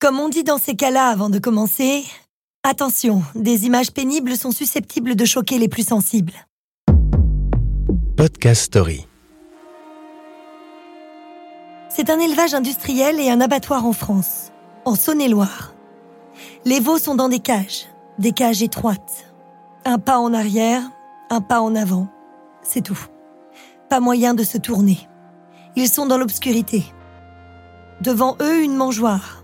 Comme on dit dans ces cas-là avant de commencer, attention, des images pénibles sont susceptibles de choquer les plus sensibles. Podcast Story. C'est un élevage industriel et un abattoir en France, en Saône-et-Loire. Les veaux sont dans des cages, des cages étroites. Un pas en arrière, un pas en avant. C'est tout. Pas moyen de se tourner. Ils sont dans l'obscurité. Devant eux, une mangeoire.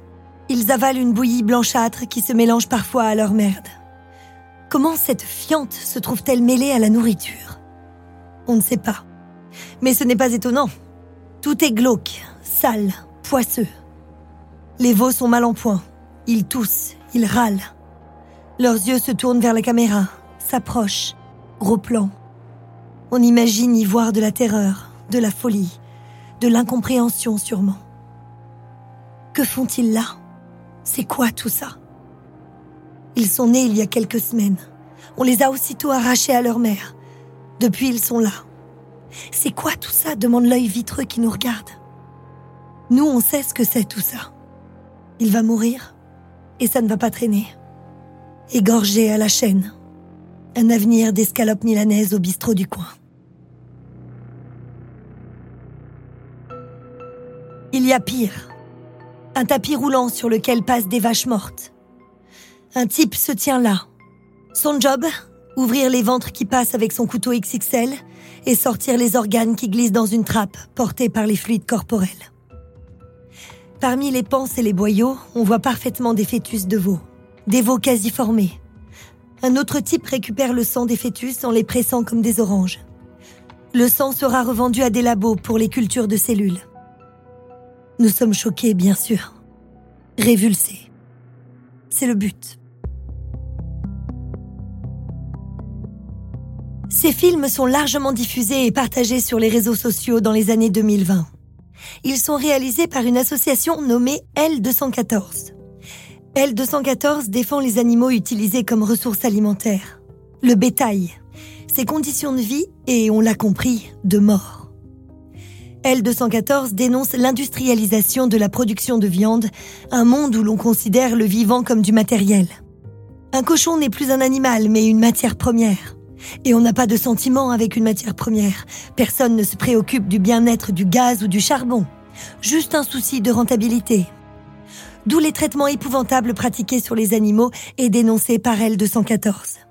Ils avalent une bouillie blanchâtre qui se mélange parfois à leur merde. Comment cette fiente se trouve-t-elle mêlée à la nourriture? On ne sait pas. Mais ce n'est pas étonnant. Tout est glauque, sale, poisseux. Les veaux sont mal en point. Ils toussent, ils râlent. Leurs yeux se tournent vers la caméra, s'approchent, gros plan. On imagine y voir de la terreur, de la folie, de l'incompréhension sûrement. Que font-ils là? C'est quoi tout ça? Ils sont nés il y a quelques semaines. On les a aussitôt arrachés à leur mère. Depuis, ils sont là. C'est quoi tout ça? demande l'œil vitreux qui nous regarde. Nous, on sait ce que c'est tout ça. Il va mourir et ça ne va pas traîner. Égorgé à la chaîne. Un avenir d'escalope milanaise au bistrot du coin. Il y a pire. Un tapis roulant sur lequel passent des vaches mortes. Un type se tient là. Son job Ouvrir les ventres qui passent avec son couteau XXL et sortir les organes qui glissent dans une trappe portée par les fluides corporels. Parmi les panses et les boyaux, on voit parfaitement des fœtus de veau. Des veaux quasi formés. Un autre type récupère le sang des fœtus en les pressant comme des oranges. Le sang sera revendu à des labos pour les cultures de cellules. Nous sommes choqués, bien sûr. Révulsés. C'est le but. Ces films sont largement diffusés et partagés sur les réseaux sociaux dans les années 2020. Ils sont réalisés par une association nommée L214. L214 défend les animaux utilisés comme ressources alimentaires, le bétail, ses conditions de vie et, on l'a compris, de mort. L214 dénonce l'industrialisation de la production de viande, un monde où l'on considère le vivant comme du matériel. Un cochon n'est plus un animal, mais une matière première. Et on n'a pas de sentiment avec une matière première. Personne ne se préoccupe du bien-être du gaz ou du charbon. Juste un souci de rentabilité. D'où les traitements épouvantables pratiqués sur les animaux et dénoncés par L214.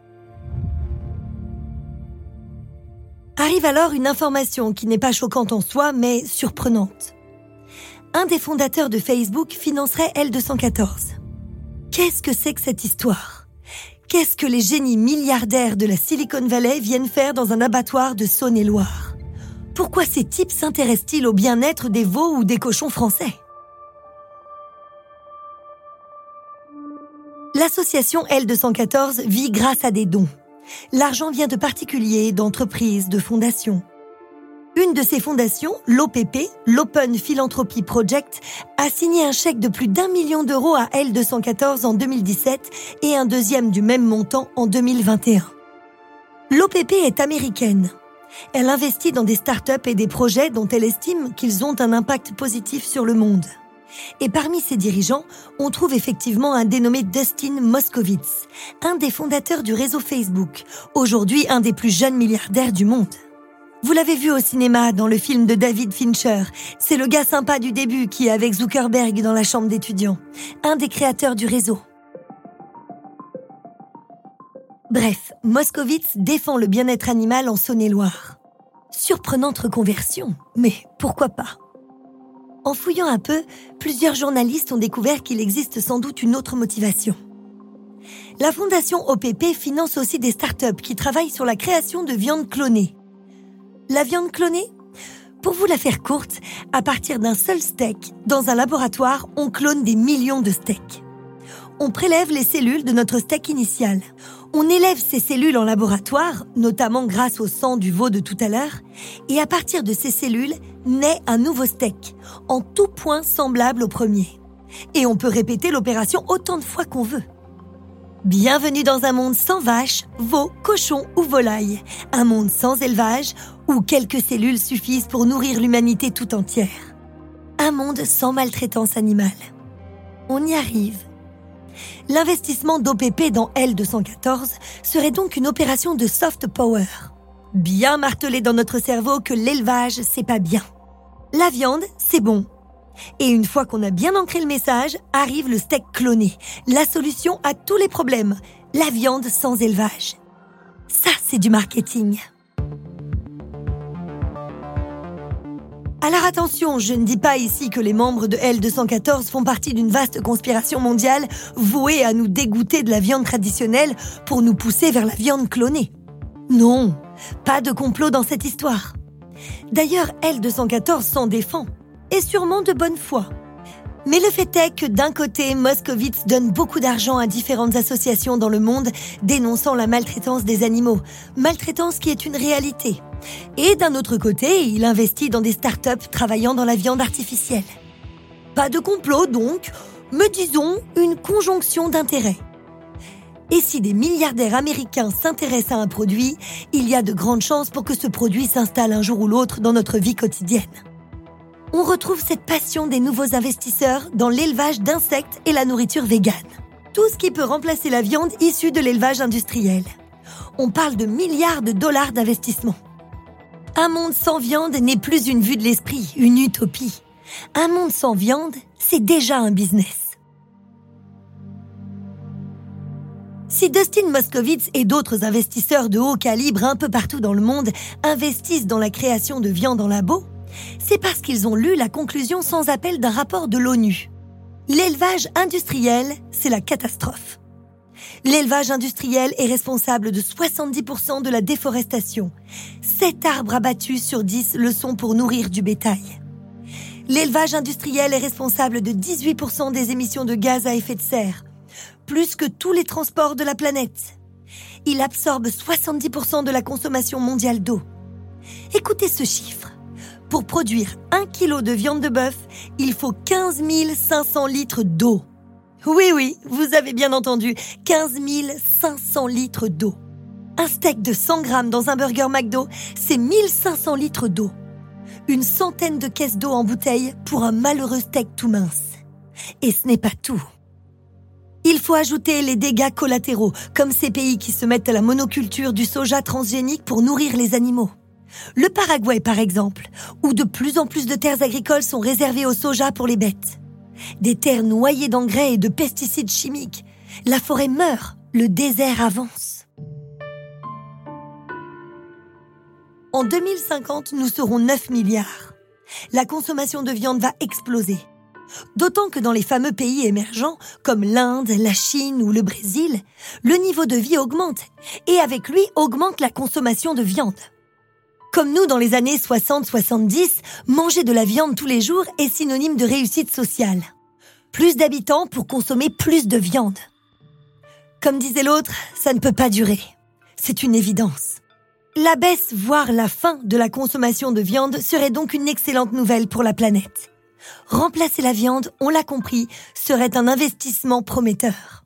Arrive alors une information qui n'est pas choquante en soi, mais surprenante. Un des fondateurs de Facebook financerait L214. Qu'est-ce que c'est que cette histoire? Qu'est-ce que les génies milliardaires de la Silicon Valley viennent faire dans un abattoir de Saône-et-Loire? Pourquoi ces types s'intéressent-ils au bien-être des veaux ou des cochons français? L'association L214 vit grâce à des dons. L'argent vient de particuliers, d'entreprises, de fondations. Une de ces fondations, l'OPP, l'Open Philanthropy Project, a signé un chèque de plus d'un million d'euros à L214 en 2017 et un deuxième du même montant en 2021. L'OPP est américaine. Elle investit dans des startups et des projets dont elle estime qu'ils ont un impact positif sur le monde. Et parmi ses dirigeants, on trouve effectivement un dénommé Dustin Moskovitz, un des fondateurs du réseau Facebook, aujourd'hui un des plus jeunes milliardaires du monde. Vous l'avez vu au cinéma dans le film de David Fincher. C'est le gars sympa du début qui est avec Zuckerberg dans la chambre d'étudiants, un des créateurs du réseau. Bref, Moskovitz défend le bien-être animal en Saône-et-Loire. Surprenante reconversion, mais pourquoi pas? En fouillant un peu, plusieurs journalistes ont découvert qu'il existe sans doute une autre motivation. La fondation OPP finance aussi des startups qui travaillent sur la création de viande clonée. La viande clonée? Pour vous la faire courte, à partir d'un seul steak, dans un laboratoire, on clone des millions de steaks. On prélève les cellules de notre steak initial. On élève ces cellules en laboratoire, notamment grâce au sang du veau de tout à l'heure, et à partir de ces cellules, naît un nouveau steak, en tout point semblable au premier. Et on peut répéter l'opération autant de fois qu'on veut. Bienvenue dans un monde sans vaches, veaux, cochons ou volailles. Un monde sans élevage, où quelques cellules suffisent pour nourrir l'humanité tout entière. Un monde sans maltraitance animale. On y arrive. L'investissement d'OPP dans L214 serait donc une opération de soft power. Bien martelé dans notre cerveau que l'élevage, c'est pas bien. La viande, c'est bon. Et une fois qu'on a bien ancré le message, arrive le steak cloné, la solution à tous les problèmes, la viande sans élevage. Ça, c'est du marketing. Alors attention, je ne dis pas ici que les membres de L214 font partie d'une vaste conspiration mondiale vouée à nous dégoûter de la viande traditionnelle pour nous pousser vers la viande clonée. Non, pas de complot dans cette histoire. D'ailleurs, L214 s'en défend, et sûrement de bonne foi. Mais le fait est que d'un côté, Moscovitz donne beaucoup d'argent à différentes associations dans le monde dénonçant la maltraitance des animaux, maltraitance qui est une réalité. Et d'un autre côté, il investit dans des startups travaillant dans la viande artificielle. Pas de complot donc, mais disons une conjonction d'intérêts. Et si des milliardaires américains s'intéressent à un produit, il y a de grandes chances pour que ce produit s'installe un jour ou l'autre dans notre vie quotidienne on retrouve cette passion des nouveaux investisseurs dans l'élevage d'insectes et la nourriture végane. Tout ce qui peut remplacer la viande issue de l'élevage industriel. On parle de milliards de dollars d'investissement. Un monde sans viande n'est plus une vue de l'esprit, une utopie. Un monde sans viande, c'est déjà un business. Si Dustin Moskovitz et d'autres investisseurs de haut calibre un peu partout dans le monde investissent dans la création de viande en labo, c'est parce qu'ils ont lu la conclusion sans appel d'un rapport de l'ONU. L'élevage industriel, c'est la catastrophe. L'élevage industriel est responsable de 70% de la déforestation. 7 arbres abattus sur 10 le sont pour nourrir du bétail. L'élevage industriel est responsable de 18% des émissions de gaz à effet de serre, plus que tous les transports de la planète. Il absorbe 70% de la consommation mondiale d'eau. Écoutez ce chiffre. Pour produire un kilo de viande de bœuf, il faut 15 500 litres d'eau. Oui, oui, vous avez bien entendu, 15 500 litres d'eau. Un steak de 100 grammes dans un burger McDo, c'est 1500 litres d'eau. Une centaine de caisses d'eau en bouteille pour un malheureux steak tout mince. Et ce n'est pas tout. Il faut ajouter les dégâts collatéraux, comme ces pays qui se mettent à la monoculture du soja transgénique pour nourrir les animaux. Le Paraguay, par exemple, où de plus en plus de terres agricoles sont réservées au soja pour les bêtes. Des terres noyées d'engrais et de pesticides chimiques. La forêt meurt, le désert avance. En 2050, nous serons 9 milliards. La consommation de viande va exploser. D'autant que dans les fameux pays émergents, comme l'Inde, la Chine ou le Brésil, le niveau de vie augmente et avec lui augmente la consommation de viande. Comme nous dans les années 60-70, manger de la viande tous les jours est synonyme de réussite sociale. Plus d'habitants pour consommer plus de viande. Comme disait l'autre, ça ne peut pas durer. C'est une évidence. La baisse, voire la fin de la consommation de viande serait donc une excellente nouvelle pour la planète. Remplacer la viande, on l'a compris, serait un investissement prometteur.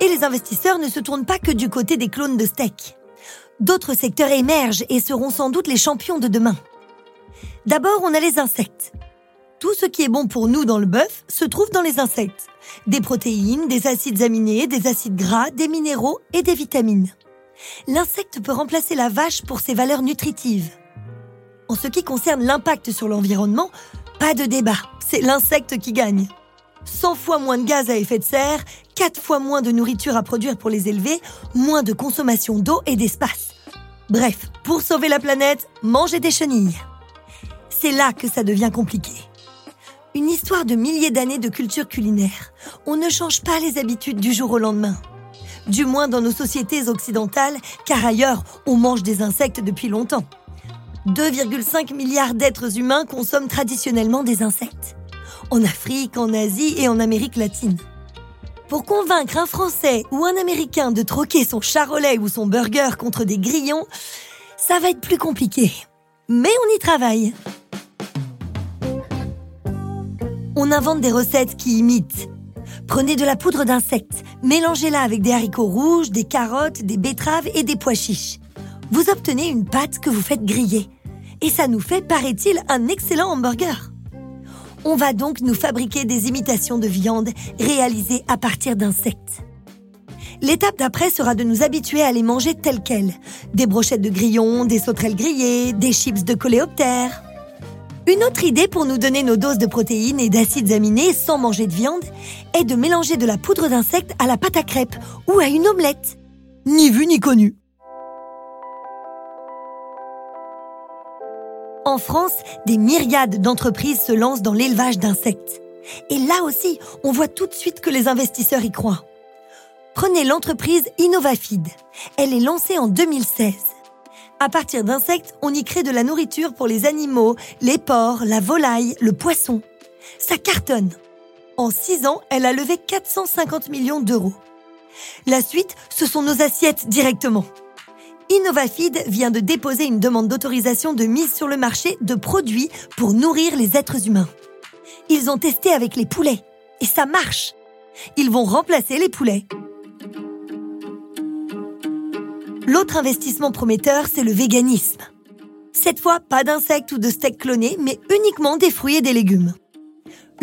Et les investisseurs ne se tournent pas que du côté des clones de steak d'autres secteurs émergent et seront sans doute les champions de demain. D'abord, on a les insectes. Tout ce qui est bon pour nous dans le bœuf se trouve dans les insectes. Des protéines, des acides aminés, des acides gras, des minéraux et des vitamines. L'insecte peut remplacer la vache pour ses valeurs nutritives. En ce qui concerne l'impact sur l'environnement, pas de débat, c'est l'insecte qui gagne. 100 fois moins de gaz à effet de serre, 4 fois moins de nourriture à produire pour les élever, moins de consommation d'eau et d'espace. Bref, pour sauver la planète, mangez des chenilles. C'est là que ça devient compliqué. Une histoire de milliers d'années de culture culinaire. On ne change pas les habitudes du jour au lendemain. Du moins dans nos sociétés occidentales, car ailleurs, on mange des insectes depuis longtemps. 2,5 milliards d'êtres humains consomment traditionnellement des insectes en Afrique, en Asie et en Amérique latine. Pour convaincre un Français ou un Américain de troquer son charolais ou son burger contre des grillons, ça va être plus compliqué. Mais on y travaille. On invente des recettes qui imitent. Prenez de la poudre d'insectes, mélangez-la avec des haricots rouges, des carottes, des betteraves et des pois chiches. Vous obtenez une pâte que vous faites griller. Et ça nous fait, paraît-il, un excellent hamburger On va donc nous fabriquer des imitations de viande réalisées à partir d'insectes. L'étape d'après sera de nous habituer à les manger telles quelles. Des brochettes de grillons, des sauterelles grillées, des chips de coléoptères. Une autre idée pour nous donner nos doses de protéines et d'acides aminés sans manger de viande est de mélanger de la poudre d'insectes à la pâte à crêpes ou à une omelette. Ni vu ni connu. En France, des myriades d'entreprises se lancent dans l'élevage d'insectes. Et là aussi, on voit tout de suite que les investisseurs y croient. Prenez l'entreprise Innovafeed. Elle est lancée en 2016. À partir d'insectes, on y crée de la nourriture pour les animaux, les porcs, la volaille, le poisson. Ça cartonne. En 6 ans, elle a levé 450 millions d'euros. La suite, ce sont nos assiettes directement. Innovafeed vient de déposer une demande d'autorisation de mise sur le marché de produits pour nourrir les êtres humains. Ils ont testé avec les poulets et ça marche. Ils vont remplacer les poulets. L'autre investissement prometteur, c'est le véganisme. Cette fois, pas d'insectes ou de steaks clonés, mais uniquement des fruits et des légumes.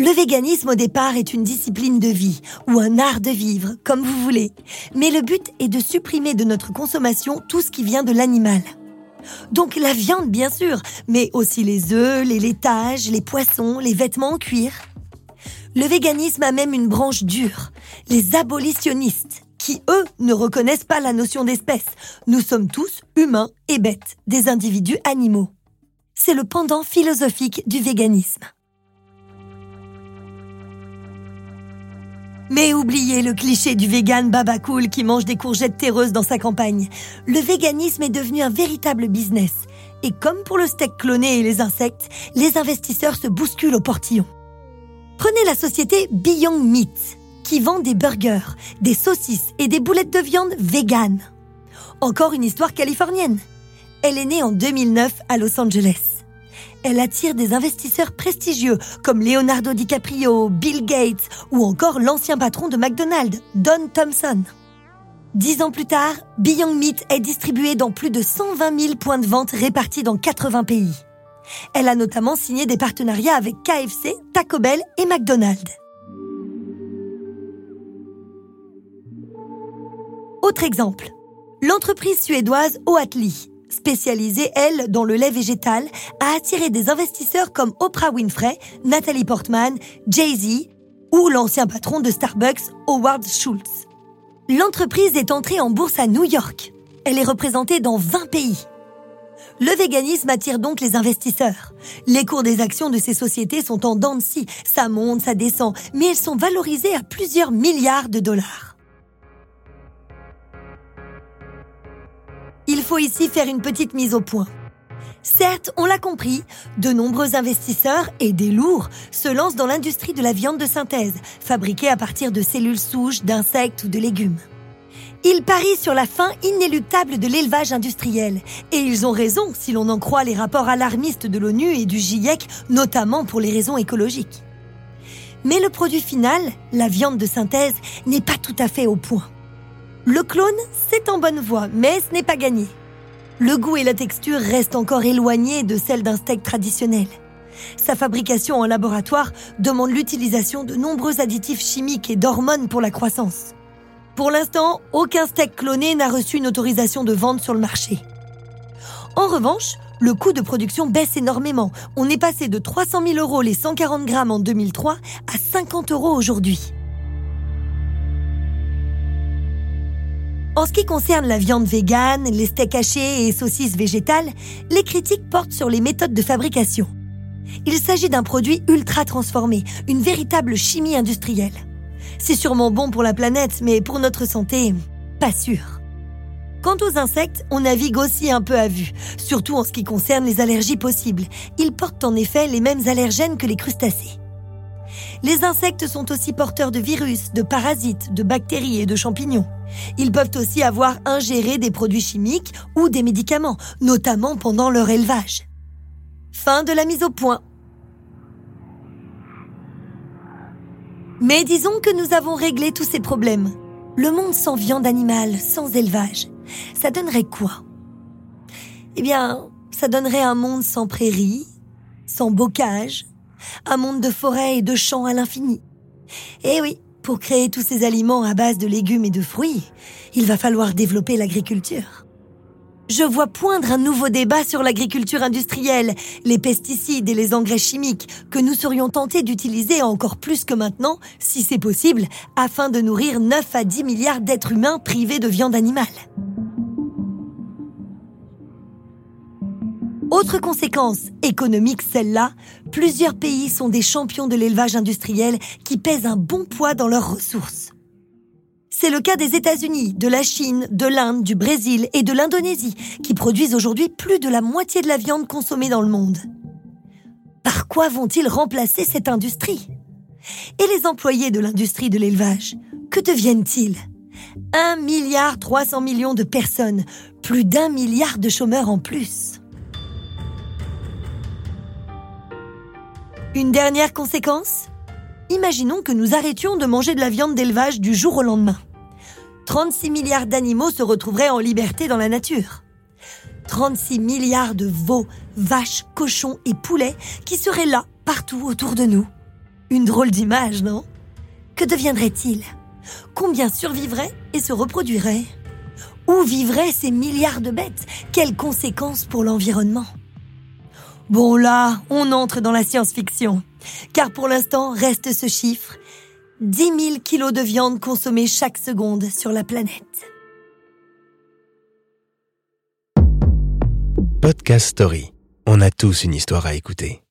Le véganisme au départ est une discipline de vie ou un art de vivre, comme vous voulez. Mais le but est de supprimer de notre consommation tout ce qui vient de l'animal. Donc la viande bien sûr, mais aussi les œufs, les laitages, les poissons, les vêtements en cuir. Le véganisme a même une branche dure, les abolitionnistes, qui, eux, ne reconnaissent pas la notion d'espèce. Nous sommes tous humains et bêtes, des individus animaux. C'est le pendant philosophique du véganisme. Mais oubliez le cliché du vegan baba cool qui mange des courgettes terreuses dans sa campagne. Le véganisme est devenu un véritable business. Et comme pour le steak cloné et les insectes, les investisseurs se bousculent au portillon. Prenez la société Beyond Meat qui vend des burgers, des saucisses et des boulettes de viande véganes. Encore une histoire californienne. Elle est née en 2009 à Los Angeles. Elle attire des investisseurs prestigieux comme Leonardo DiCaprio, Bill Gates ou encore l'ancien patron de McDonald's, Don Thompson. Dix ans plus tard, Beyond Meat est distribuée dans plus de 120 000 points de vente répartis dans 80 pays. Elle a notamment signé des partenariats avec KFC, Taco Bell et McDonald's. Autre exemple, l'entreprise suédoise Oatly, spécialisée, elle, dans le lait végétal, a attiré des investisseurs comme Oprah Winfrey, Natalie Portman, Jay-Z ou l'ancien patron de Starbucks, Howard Schultz. L'entreprise est entrée en bourse à New York. Elle est représentée dans 20 pays. Le véganisme attire donc les investisseurs. Les cours des actions de ces sociétés sont en dents de scie. Ça monte, ça descend, mais elles sont valorisées à plusieurs milliards de dollars. Faut ici faire une petite mise au point. Certes, on l'a compris, de nombreux investisseurs et des lourds se lancent dans l'industrie de la viande de synthèse, fabriquée à partir de cellules souches, d'insectes ou de légumes. Ils parient sur la fin inéluctable de l'élevage industriel. Et ils ont raison si l'on en croit les rapports alarmistes de l'ONU et du GIEC, notamment pour les raisons écologiques. Mais le produit final, la viande de synthèse, n'est pas tout à fait au point. Le clone, c'est en bonne voie, mais ce n'est pas gagné. Le goût et la texture restent encore éloignés de celles d'un steak traditionnel. Sa fabrication en laboratoire demande l'utilisation de nombreux additifs chimiques et d'hormones pour la croissance. Pour l'instant, aucun steak cloné n'a reçu une autorisation de vente sur le marché. En revanche, le coût de production baisse énormément. On est passé de 300 000 euros les 140 grammes en 2003 à 50 euros aujourd'hui. En ce qui concerne la viande végane, les steaks hachés et saucisses végétales, les critiques portent sur les méthodes de fabrication. Il s'agit d'un produit ultra transformé, une véritable chimie industrielle. C'est sûrement bon pour la planète, mais pour notre santé, pas sûr. Quant aux insectes, on navigue aussi un peu à vue, surtout en ce qui concerne les allergies possibles. Ils portent en effet les mêmes allergènes que les crustacés. Les insectes sont aussi porteurs de virus, de parasites, de bactéries et de champignons. Ils peuvent aussi avoir ingéré des produits chimiques ou des médicaments, notamment pendant leur élevage. Fin de la mise au point. Mais disons que nous avons réglé tous ces problèmes. Le monde sans viande animale, sans élevage, ça donnerait quoi? Eh bien, ça donnerait un monde sans prairies, sans bocage, un monde de forêts et de champs à l'infini. Eh oui, pour créer tous ces aliments à base de légumes et de fruits, il va falloir développer l'agriculture. Je vois poindre un nouveau débat sur l'agriculture industrielle, les pesticides et les engrais chimiques que nous serions tentés d'utiliser encore plus que maintenant, si c'est possible, afin de nourrir 9 à 10 milliards d'êtres humains privés de viande animale. Autre conséquence économique, celle-là, plusieurs pays sont des champions de l'élevage industriel qui pèsent un bon poids dans leurs ressources. C'est le cas des États-Unis, de la Chine, de l'Inde, du Brésil et de l'Indonésie, qui produisent aujourd'hui plus de la moitié de la viande consommée dans le monde. Par quoi vont-ils remplacer cette industrie? Et les employés de l'industrie de l'élevage, que deviennent-ils? 1 milliard 300 millions de personnes, plus d'un milliard de chômeurs en plus. Une dernière conséquence? Imaginons que nous arrêtions de manger de la viande d'élevage du jour au lendemain. 36 milliards d'animaux se retrouveraient en liberté dans la nature. 36 milliards de veaux, vaches, cochons et poulets qui seraient là, partout autour de nous. Une drôle d'image, non? Que deviendraient-ils? Combien survivraient et se reproduiraient? Où vivraient ces milliards de bêtes? Quelles conséquences pour l'environnement? Bon là, on entre dans la science-fiction. Car pour l'instant, reste ce chiffre. 10 000 kilos de viande consommée chaque seconde sur la planète. Podcast Story. On a tous une histoire à écouter.